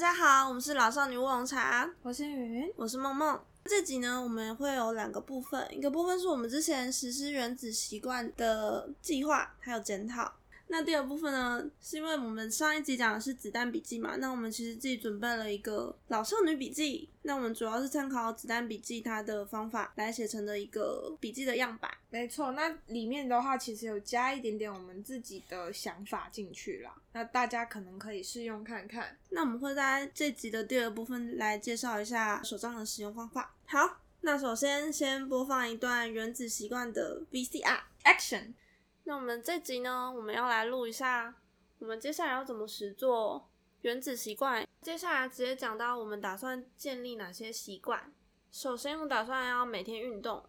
家好，我们是老少女乌龙茶，我是云，我是梦梦。这集呢，我们会有两个部分，一个部分是我们之前实施原子习惯的计划，还有检讨。那第二部分呢，是因为我们上一集讲的是子弹笔记嘛，那我们其实自己准备了一个老少女笔记，那我们主要是参考子弹笔记它的方法来写成的一个笔记的样板。没错，那里面的话其实有加一点点我们自己的想法进去啦，那大家可能可以试用看看。那我们会在这集的第二部分来介绍一下手账的使用方法。好，那首先先播放一段原子习惯的 VCR Action。那我们这集呢，我们要来录一下，我们接下来要怎么实做原子习惯。接下来直接讲到我们打算建立哪些习惯。首先，我打算要每天运动，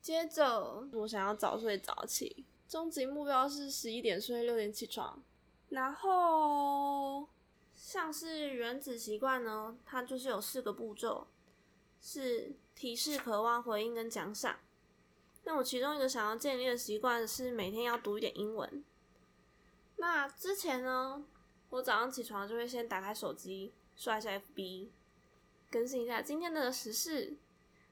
接着我想要早睡早起，终极目标是十一点睡，六点起床。然后，像是原子习惯呢，它就是有四个步骤，是提示、渴望、回应跟奖赏。那我其中一个想要建立的习惯是每天要读一点英文。那之前呢，我早上起床就会先打开手机刷一下 FB，更新一下今天的时事。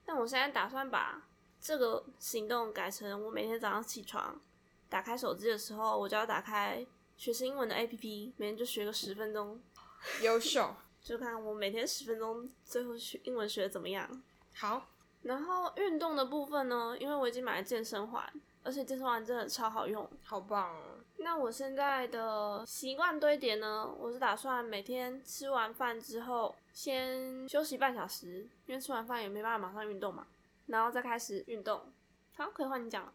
但我现在打算把这个行动改成我每天早上起床打开手机的时候，我就要打开学习英文的 APP，每天就学个十分钟。优秀，就看我每天十分钟最后学英文学的怎么样。好。然后运动的部分呢，因为我已经买了健身环，而且健身环真的超好用，好棒哦。那我现在的习惯堆叠呢，我是打算每天吃完饭之后先休息半小时，因为吃完饭也没办法马上运动嘛，然后再开始运动。好，可以换你讲了。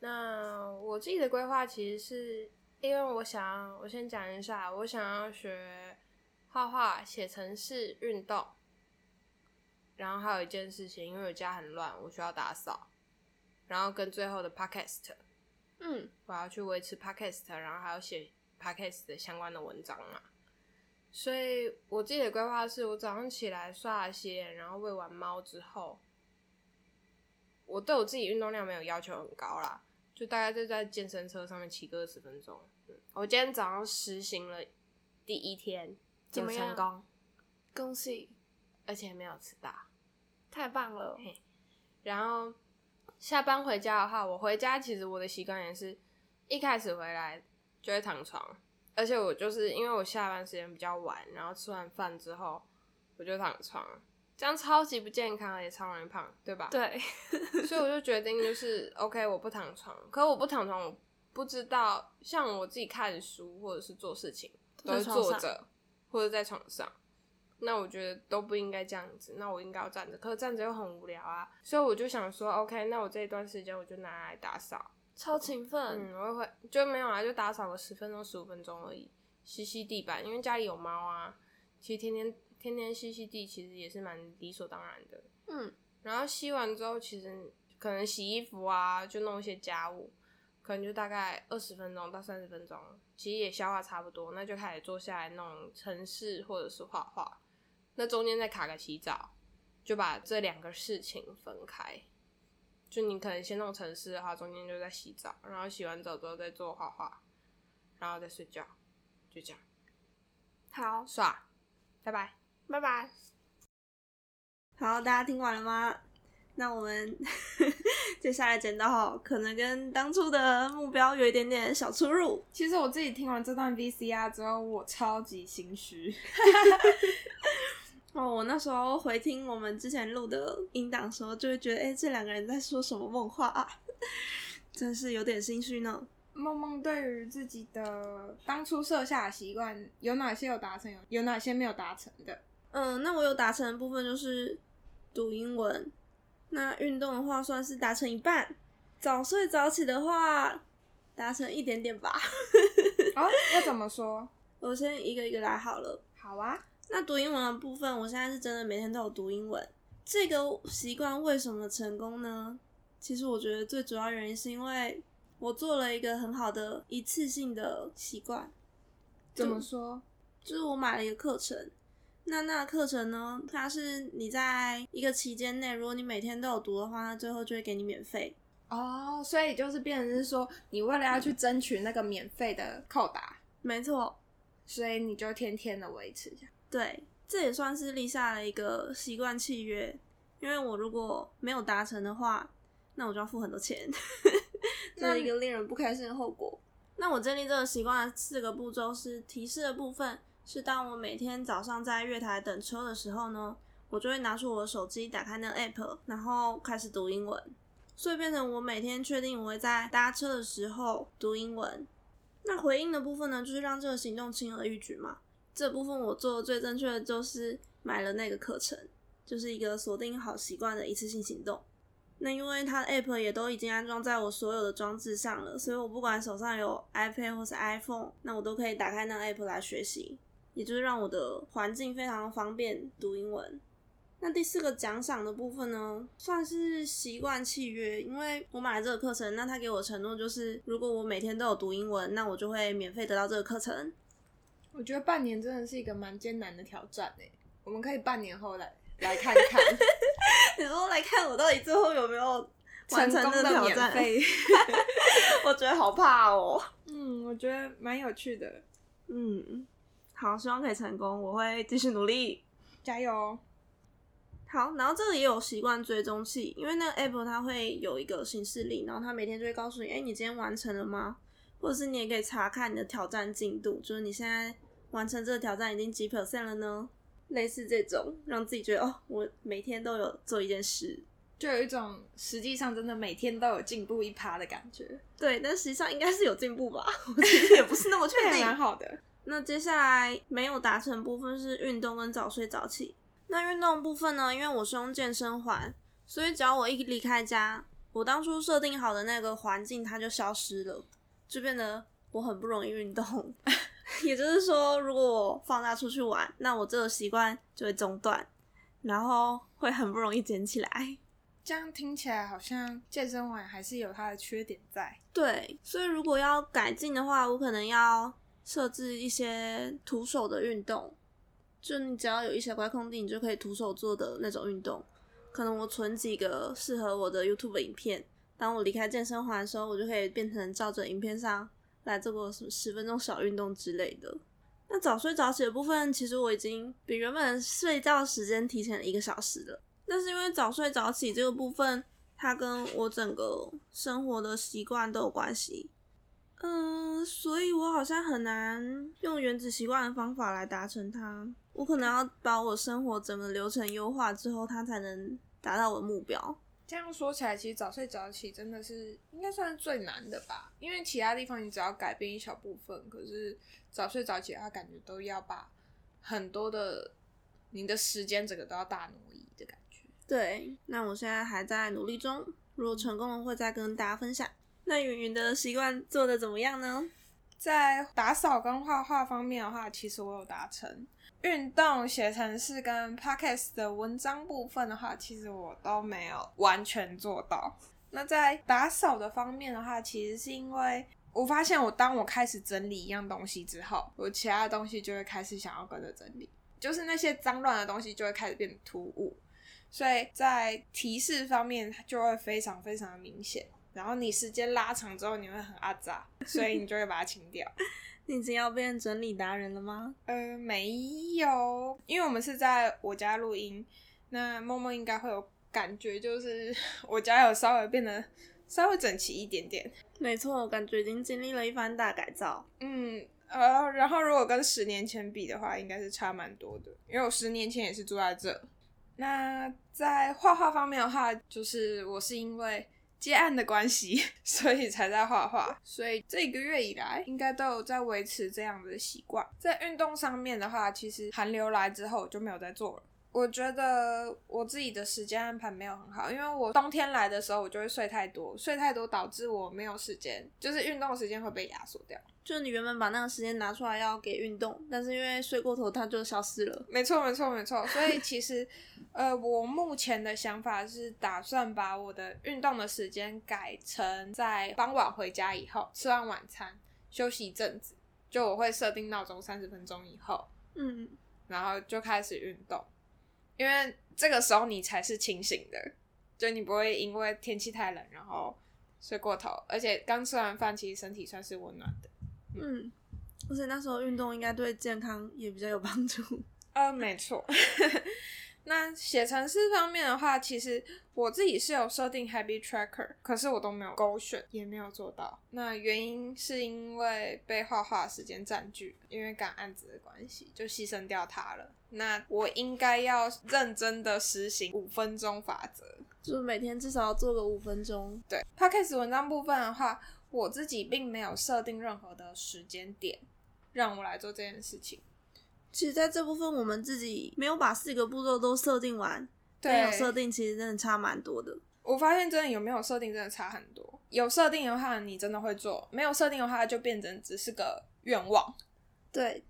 那我自己的规划其实是因为我想，我先讲一下，我想要学画画、写程式、运动。然后还有一件事情，因为我家很乱，我需要打扫。然后跟最后的 podcast，嗯，我要去维持 podcast，然后还要写 podcast 的相关的文章嘛。所以我自己的规划是，我早上起来刷牙洗脸，然后喂完猫之后，我对我自己运动量没有要求很高啦，就大概就在健身车上面骑个二十分钟。我今天早上实行了第一天，怎么成功？恭喜！而且没有迟到。太棒了，然后下班回家的话，我回家其实我的习惯也是一开始回来就会躺床，而且我就是因为我下班时间比较晚，然后吃完饭之后我就躺床，这样超级不健康，也超容易胖，对吧？对，所以我就决定就是 OK，我不躺床，可我不躺床，我不知道像我自己看书或者是做事情都是坐着或者在床上。那我觉得都不应该这样子，那我应该要站着，可是站着又很无聊啊，所以我就想说，OK，那我这一段时间我就拿来打扫，超勤奋，嗯，我会就没有啊，就打扫个十分钟、十五分钟而已，吸吸地板，因为家里有猫啊，其实天天天天吸吸地，其实也是蛮理所当然的，嗯，然后吸完之后，其实可能洗衣服啊，就弄一些家务，可能就大概二十分钟到三十分钟，其实也消化差不多，那就开始坐下来弄程式或者是画画。那中间再卡个洗澡，就把这两个事情分开。就你可能先弄城市的话，中间就在洗澡，然后洗完澡之后再做画画，然后再睡觉，就这样。好，耍，拜拜，拜拜。好，大家听完了吗？那我们 接下来剪刀可能跟当初的目标有一点点小出入。其实我自己听完这段 VCR 之后，我超级心虚。哦，我那时候回听我们之前录的音档时候，就会觉得，哎，这两个人在说什么梦话啊？真是有点心虚呢。梦梦对于自己的当初设下的习惯，有哪些有达成，有有哪些没有达成的？嗯，那我有达成的部分就是读英文。那运动的话，算是达成一半；早睡早起的话，达成一点点吧。哦，要怎么说？我先一个一个来好了。好啊。那读英文的部分，我现在是真的每天都有读英文。这个习惯为什么成功呢？其实我觉得最主要原因是因为我做了一个很好的一次性的习惯。怎么说？就是我买了一个课程。那那课程呢？它是你在一个期间内，如果你每天都有读的话，那最后就会给你免费。哦，所以就是变成是说，你为了要去争取那个免费的扣打，没错，所以你就天天的维持下。对，这也算是立下了一个习惯契约，因为我如果没有达成的话，那我就要付很多钱，这是一个令人不开心的后果。那我建立这个习惯的四个步骤是：提示的部分是当我每天早上在月台等车的时候呢，我就会拿出我的手机，打开那个 app，然后开始读英文，所以变成我每天确定我会在搭车的时候读英文。那回应的部分呢，就是让这个行动轻而易举嘛。这部分我做的最正确的就是买了那个课程，就是一个锁定好习惯的一次性行动。那因为它的 app 也都已经安装在我所有的装置上了，所以我不管手上有 iPad 或是 iPhone，那我都可以打开那个 app 来学习，也就是让我的环境非常方便读英文。那第四个奖赏的部分呢，算是习惯契约，因为我买了这个课程，那他给我承诺就是，如果我每天都有读英文，那我就会免费得到这个课程。我觉得半年真的是一个蛮艰难的挑战诶，我们可以半年后来 来看看。你说来看我到底最后有没有完成这个挑战？我觉得好怕哦。嗯，我觉得蛮有趣的。嗯，好，希望可以成功，我会继续努力，加油。好，然后这个也有习惯追踪器，因为那个 Apple 它会有一个形式力，然后它每天就会告诉你，哎，你今天完成了吗？或者是你也可以查看你的挑战进度，就是你现在完成这个挑战已经几 percent 了呢？类似这种，让自己觉得哦，我每天都有做一件事，就有一种实际上真的每天都有进步一趴的感觉。对，但实际上应该是有进步吧？我其实也不是那么确定。蛮好的。那接下来没有达成部分是运动跟早睡早起。那运动部分呢？因为我是用健身环，所以只要我一离开家，我当初设定好的那个环境它就消失了，就变得我很不容易运动。也就是说，如果我放假出去玩，那我这个习惯就会中断，然后会很不容易捡起来。这样听起来好像健身环还是有它的缺点在。对，所以如果要改进的话，我可能要设置一些徒手的运动。就你只要有一小块空地，你就可以徒手做的那种运动。可能我存几个适合我的 YouTube 影片，当我离开健身环的时候，我就可以变成照着影片上来做个什么十分钟小运动之类的。那早睡早起的部分，其实我已经比原本睡觉时间提前了一个小时了。但是因为早睡早起这个部分，它跟我整个生活的习惯都有关系。嗯，所以我好像很难用原子习惯的方法来达成它。我可能要把我生活整个流程优化之后，它才能达到我的目标。这样说起来，其实早睡早起真的是应该算是最难的吧？因为其他地方你只要改变一小部分，可是早睡早起，它感觉都要把很多的你的时间整个都要大挪移的感觉。对，那我现在还在努力中，如果成功了，会再跟大家分享。那云云的习惯做的怎么样呢？在打扫跟画画方面的话，其实我有达成。运动、写程式跟 podcast 的文章部分的话，其实我都没有完全做到。那在打扫的方面的话，其实是因为我发现，我当我开始整理一样东西之后，我其他的东西就会开始想要跟着整理，就是那些脏乱的东西就会开始变得突兀，所以在提示方面它就会非常非常的明显。然后你时间拉长之后，你会很阿杂，所以你就会把它清掉。你已经要变整理达人了吗？呃，没有，因为我们是在我家录音，那默默应该会有感觉，就是 我家有稍微变得稍微整齐一点点。没错，我感觉已经经历了一番大改造。嗯，呃，然后如果跟十年前比的话，应该是差蛮多的，因为我十年前也是住在这。那在画画方面的话，就是我是因为。接案的关系，所以才在画画。所以这一个月以来，应该都有在维持这样的习惯。在运动上面的话，其实寒流来之后就没有再做了。我觉得我自己的时间安排没有很好，因为我冬天来的时候，我就会睡太多，睡太多导致我没有时间，就是运动时间会被压缩掉。就是你原本把那个时间拿出来要给运动，但是因为睡过头，它就消失了。没错，没错，没错。所以其实，呃，我目前的想法是打算把我的运动的时间改成在傍晚回家以后，吃完晚餐休息一阵子，就我会设定闹钟三十分钟以后，嗯，然后就开始运动，因为这个时候你才是清醒的，就你不会因为天气太冷然后睡过头，而且刚吃完饭，其实身体算是温暖的。嗯，而且那时候运动应该对健康也比较有帮助。呃，没错。那写程式方面的话，其实我自己是有设定 Happy Tracker，可是我都没有勾选，也没有做到。那原因是因为被画画时间占据，因为赶案子的关系，就牺牲掉它了。那我应该要认真的实行五分钟法则，就是每天至少要做个五分钟。对 Podcast 文章部分的话，我自己并没有设定任何的时间点让我来做这件事情。其实，在这部分我们自己没有把四个步骤都设定完，没，有设定，其实真的差蛮多的。我发现真的有没有设定真的差很多。有设定的话，你真的会做；没有设定的话，就变成只是个愿望。对，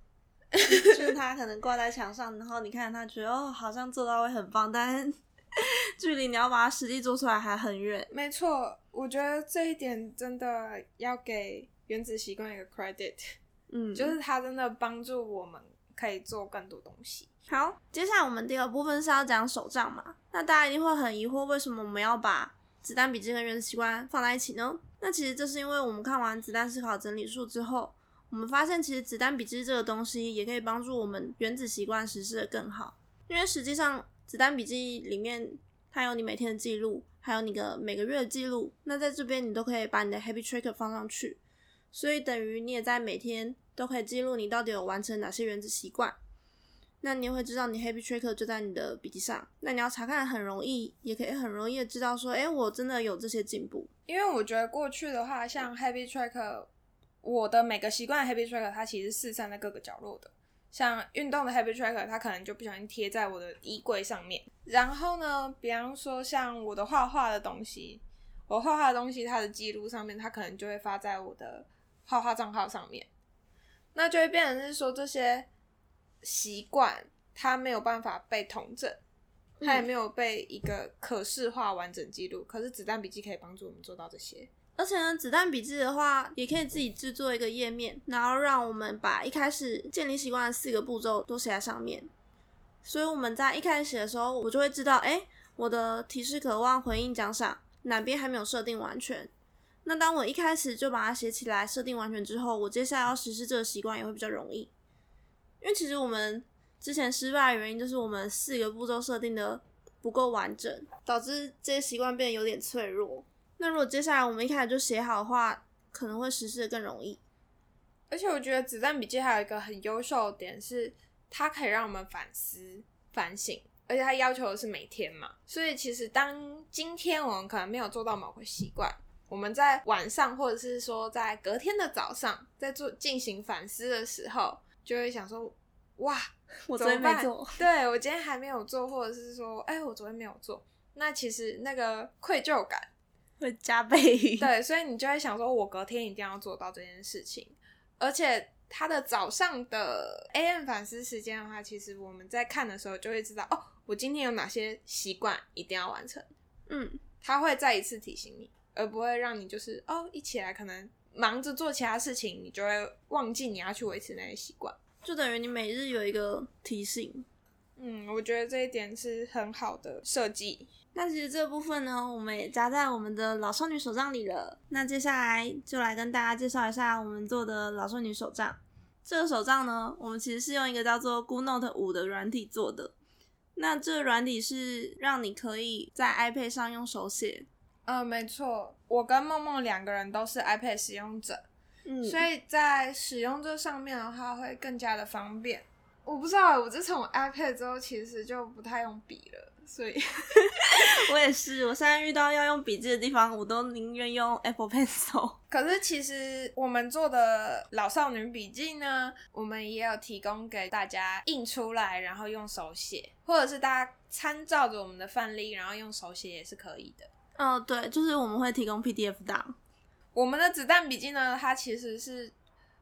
就是他可能挂在墙上，然后你看他，觉得哦，好像做到会很棒，但 距离你要把它实际做出来还很远。没错，我觉得这一点真的要给原子习惯一个 credit。嗯，就是它真的帮助我们。可以做更多东西。好，接下来我们第二部分是要讲手账嘛？那大家一定会很疑惑，为什么我们要把子弹笔记跟原子习惯放在一起呢？那其实这是因为我们看完子弹思考整理术之后，我们发现其实子弹笔记这个东西也可以帮助我们原子习惯实施的更好。因为实际上子弹笔记里面它有你每天的记录，还有你的每个月的记录。那在这边你都可以把你的 Happy Tracker 放上去，所以等于你也在每天。都可以记录你到底有完成哪些原子习惯，那你也会知道你 Happy Tracker 就在你的笔记上，那你要查看很容易，也可以很容易的知道说，哎，我真的有这些进步。因为我觉得过去的话，像 Happy Tracker，我的每个习惯的 Happy Tracker 它其实是散在各个角落的，像运动的 Happy Tracker 它可能就不小心贴在我的衣柜上面，然后呢，比方说像我的画画的东西，我画画的东西它的记录上面，它可能就会发在我的画画账号上面。那就会变成是说这些习惯，它没有办法被统整，它也没有被一个可视化完整记录。可是子弹笔记可以帮助我们做到这些。而且呢，子弹笔记的话，也可以自己制作一个页面，然后让我们把一开始建立习惯的四个步骤都写在上面。所以我们在一开始写的时候，我就会知道，哎，我的提示、渴望、回应、奖赏哪边还没有设定完全。那当我一开始就把它写起来，设定完全之后，我接下来要实施这个习惯也会比较容易。因为其实我们之前失败的原因就是我们四个步骤设定的不够完整，导致这些习惯变得有点脆弱。那如果接下来我们一开始就写好的话，可能会实施的更容易。而且我觉得子弹笔记还有一个很优秀的点是，它可以让我们反思、反省，而且它要求的是每天嘛。所以其实当今天我们可能没有做到某个习惯。我们在晚上，或者是说在隔天的早上，在做进行反思的时候，就会想说：哇，我昨天没做，对我今天还没有做，或者是说，哎，我昨天没有做。那其实那个愧疚感 会加倍。对，所以你就会想说，我隔天一定要做到这件事情。而且他的早上的 AM 反思时间的话，其实我们在看的时候就会知道，哦，我今天有哪些习惯一定要完成。嗯，他会再一次提醒你。而不会让你就是哦，一起来可能忙着做其他事情，你就会忘记你要去维持那些习惯，就等于你每日有一个提醒。嗯，我觉得这一点是很好的设计。那其实这部分呢，我们也加在我们的老少女手账里了。那接下来就来跟大家介绍一下我们做的老少女手账。这个手账呢，我们其实是用一个叫做 Good Note 五的软体做的。那这个软体是让你可以在 iPad 上用手写。嗯，没错，我跟梦梦两个人都是 iPad 使用者，嗯，所以在使用这上面的话会更加的方便。我不知道，我自从 iPad 之后，其实就不太用笔了，所以 我也是，我现在遇到要用笔记的地方，我都宁愿用 Apple Pencil。可是其实我们做的老少女笔记呢，我们也有提供给大家印出来，然后用手写，或者是大家参照着我们的范例，然后用手写也是可以的。哦，对，就是我们会提供 PDF 档。我们的子弹笔记呢，它其实是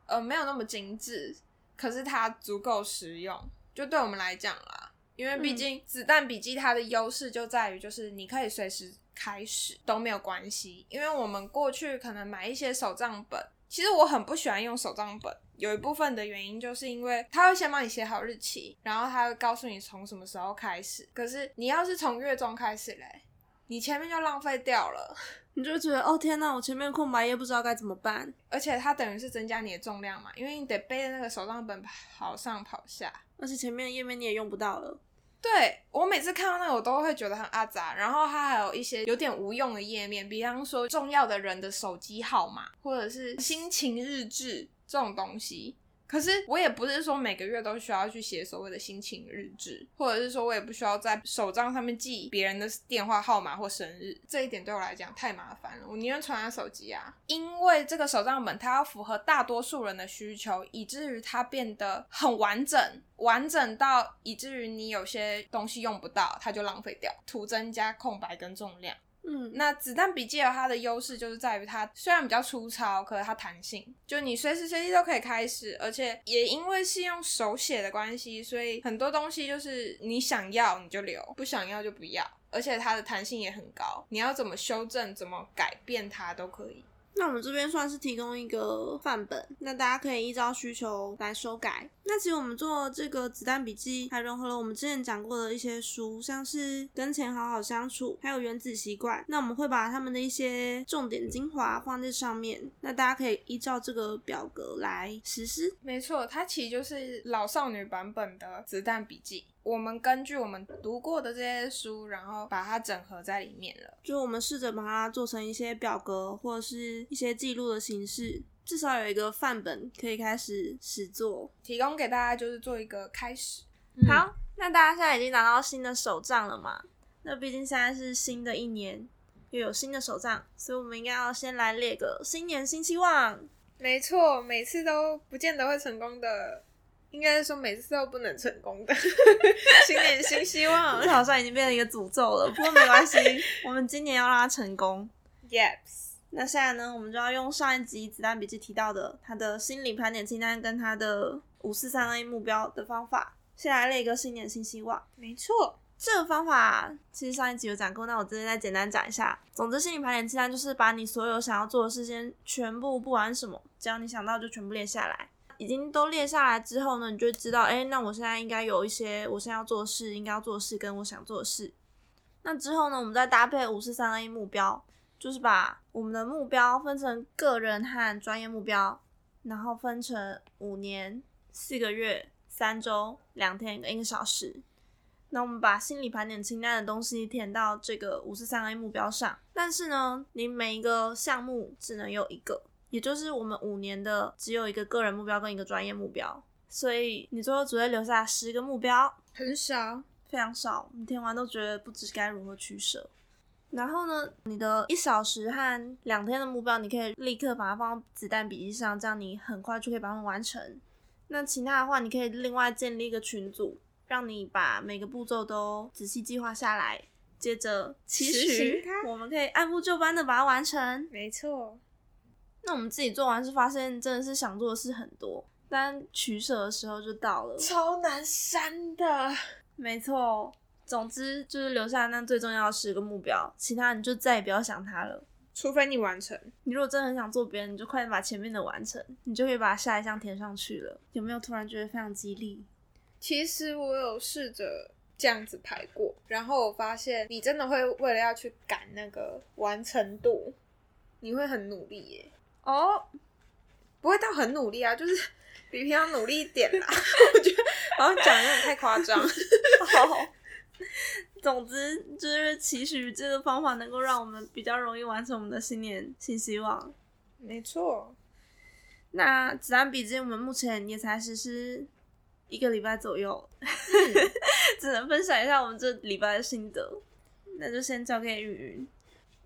呃没有那么精致，可是它足够实用。就对我们来讲啦，因为毕竟子弹笔记它的优势就在于，就是你可以随时开始都没有关系。因为我们过去可能买一些手账本，其实我很不喜欢用手账本，有一部分的原因就是因为它会先帮你写好日期，然后它会告诉你从什么时候开始。可是你要是从月中开始嘞？你前面就浪费掉了，你就觉得哦天呐，我前面空白页不知道该怎么办，而且它等于是增加你的重量嘛，因为你得背着那个手账本跑上跑下。而且前面的页面你也用不到了。对我每次看到那个，我都会觉得很阿杂。然后它还有一些有点无用的页面，比方说重要的人的手机号码，或者是心情日志这种东西。可是我也不是说每个月都需要去写所谓的心情日志，或者是说我也不需要在手账上面记别人的电话号码或生日。这一点对我来讲太麻烦了，我宁愿存在手机啊。因为这个手账本它要符合大多数人的需求，以至于它变得很完整，完整到以至于你有些东西用不到，它就浪费掉，图增加空白跟重量。嗯，那子弹笔记有它的优势，就是在于它虽然比较粗糙，可是它弹性，就你随时随地都可以开始，而且也因为是用手写的关系，所以很多东西就是你想要你就留，不想要就不要，而且它的弹性也很高，你要怎么修正、怎么改变它都可以。那我们这边算是提供一个范本，那大家可以依照需求来修改。那其实我们做这个子弹笔记，还融合了我们之前讲过的一些书，像是跟钱好好相处，还有原子习惯。那我们会把他们的一些重点精华放在上面，那大家可以依照这个表格来实施。没错，它其实就是老少女版本的子弹笔记。我们根据我们读过的这些书，然后把它整合在里面了。就我们试着把它做成一些表格或者是一些记录的形式，至少有一个范本可以开始始做，提供给大家就是做一个开始。好，那大家现在已经拿到新的手账了嘛？那毕竟现在是新的一年，又有新的手账，所以我们应该要先来列个新年新希望。没错，每次都不见得会成功的。应该是说每次都不能成功的，新年新希望，这好像已经变成一个诅咒了。不过没关系，我们今年要让它成功。Yes。那现在呢，我们就要用上一集子弹笔记提到的他的心理盘点清单跟他的五四三 A 目标的方法，先来列一个新年新希望。没错，这个方法其实上一集有讲过，那我这边再简单讲一下。总之，心理盘点清单就是把你所有想要做的事情全部，不管什么，只要你想到就全部列下来。已经都列下来之后呢，你就知道，哎，那我现在应该有一些我现在要做事，应该要做事跟我想做的事。那之后呢，我们再搭配五四三 A 目标，就是把我们的目标分成个人和专业目标，然后分成五年、四个月、三周、两天跟一个小时。那我们把心理盘点清单的东西填到这个五四三 A 目标上，但是呢，你每一个项目只能有一个。也就是我们五年的只有一个个人目标跟一个专业目标，所以你最后只会留下十个目标，很少，非常少。你填完都觉得不知该如何取舍。然后呢，你的一小时和两天的目标，你可以立刻把它放到子弹笔记上，这样你很快就可以把它们完成。那其他的话，你可以另外建立一个群组，让你把每个步骤都仔细计划下来，接着期许我们可以按部就班的把它完成。没错。那我们自己做完是发现真的是想做的事很多，但取舍的时候就到了，超难删的。没错，总之就是留下那最重要的十个目标，其他你就再也不要想它了。除非你完成，你如果真的很想做别人，你就快点把前面的完成，你就可以把下一项填上去了。有没有突然觉得非常激励？其实我有试着这样子排过，然后我发现你真的会为了要去赶那个完成度，你会很努力耶。哦，不会到很努力啊，就是 比平常努力一点啦。我觉得好像讲有点太夸张。好，总之就是期许这个方法能够让我们比较容易完成我们的新年新希望。没错。那子弹笔记我们目前也才实施一个礼拜左右，只能分享一下我们这礼拜的心得。那就先交给云云。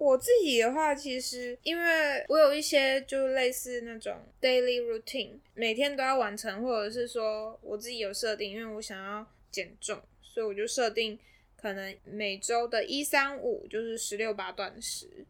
我自己的话，其实因为我有一些就类似那种 daily routine，每天都要完成，或者是说我自己有设定，因为我想要减重，所以我就设定可能每周的一三五就是十六八断食。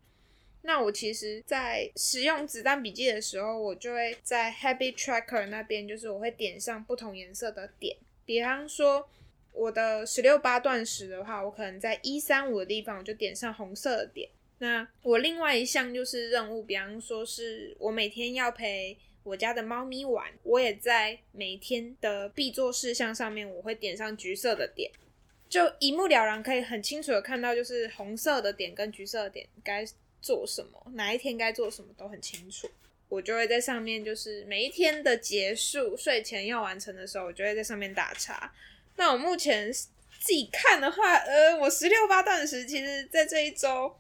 那我其实，在使用子弹笔记的时候，我就会在 habit tracker 那边，就是我会点上不同颜色的点，比方说我的十六八断食的话，我可能在一三五的地方，我就点上红色的点。那我另外一项就是任务，比方说是我每天要陪我家的猫咪玩，我也在每天的必做事项上面，我会点上橘色的点，就一目了然，可以很清楚的看到，就是红色的点跟橘色的点该做什么，哪一天该做什么都很清楚。我就会在上面，就是每一天的结束，睡前要完成的时候，我就会在上面打叉。那我目前自己看的话，呃，我十六八断食，其实在这一周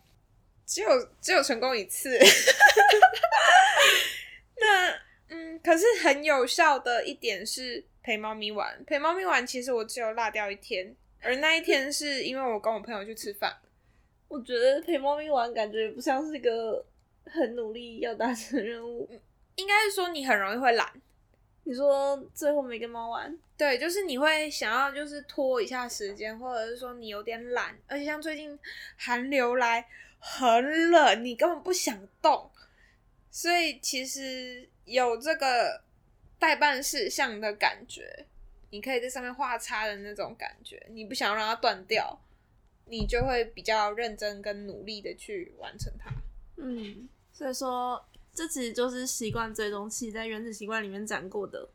只有只有成功一次。那嗯，可是很有效的一点是陪猫咪玩，陪猫咪玩，其实我只有落掉一天，而那一天是因为我跟我朋友去吃饭。我觉得陪猫咪玩感觉不像是一个很努力要达成的任务，应该是说你很容易会懒。你说最后没跟猫玩，对，就是你会想要就是拖一下时间，或者是说你有点懒，而且像最近寒流来很冷，你根本不想动，所以其实有这个代办事项的感觉，你可以在上面画叉的那种感觉，你不想让它断掉，你就会比较认真跟努力的去完成它。嗯，所以说这其实就是习惯追踪器在原子习惯里面讲过的。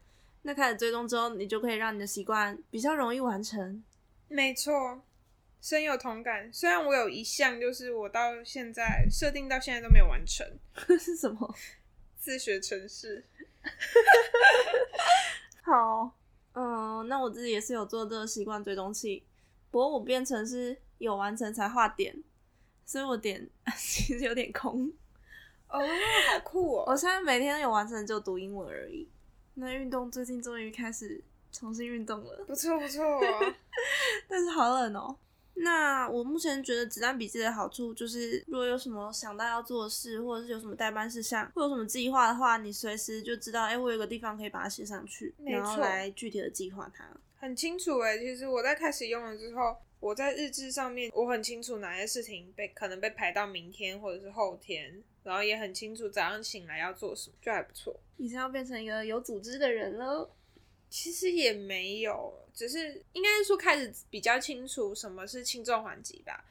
那开始追踪之后，你就可以让你的习惯比较容易完成。没错，深有同感。虽然我有一项，就是我到现在设定到现在都没有完成，是什么？自学城市。好，嗯，那我自己也是有做这个习惯追踪器，不过我变成是有完成才画点，所以我点 其实有点空。哦，好酷哦！我现在每天有完成就读英文而已。那运动最近终于开始重新运动了，不错不错，但是好冷哦。那我目前觉得子弹笔记的好处就是，如果有什么想到要做的事，或者是有什么代办事项，或有什么计划的话，你随时就知道，哎，我有个地方可以把它写上去，然后来具体的计划它。很清楚哎，其实我在开始用了之后，我在日志上面我很清楚哪些事情被可能被排到明天或者是后天。然后也很清楚早上醒来要做什么，就还不错。已经要变成一个有组织的人了？其实也没有，只是应该说开始比较清楚什么是轻重缓急吧。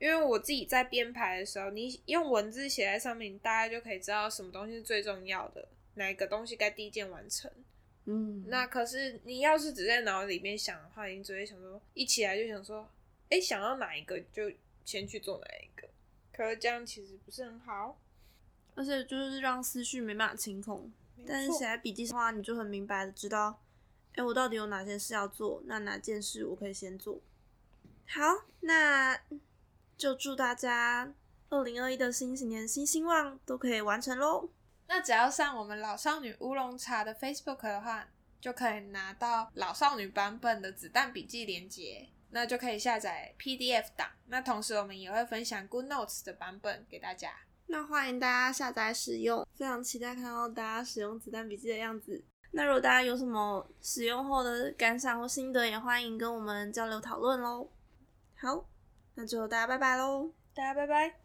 因为我自己在编排的时候，你用文字写在上面，大概就可以知道什么东西是最重要的，哪一个东西该第一件完成。嗯，那可是你要是只在脑里面想的话，你只会想说一起来就想说，哎，想到哪一个就先去做哪一个。可是这样其实不是很好。而且就是让思绪没办法清空，但是写在笔记上的话，你就很明白的知道，哎，我到底有哪些事要做，那哪件事我可以先做。好，那就祝大家二零二一的新新年新希望都可以完成喽。那只要上我们老少女乌龙茶的 Facebook 的话，就可以拿到老少女版本的子弹笔记连接，那就可以下载 PDF 档。那同时我们也会分享 Good Notes 的版本给大家。那欢迎大家下载使用，非常期待看到大家使用子弹笔记的样子。那如果大家有什么使用后的感想或心得，也欢迎跟我们交流讨论喽。好，那就大家拜拜喽，大家拜拜。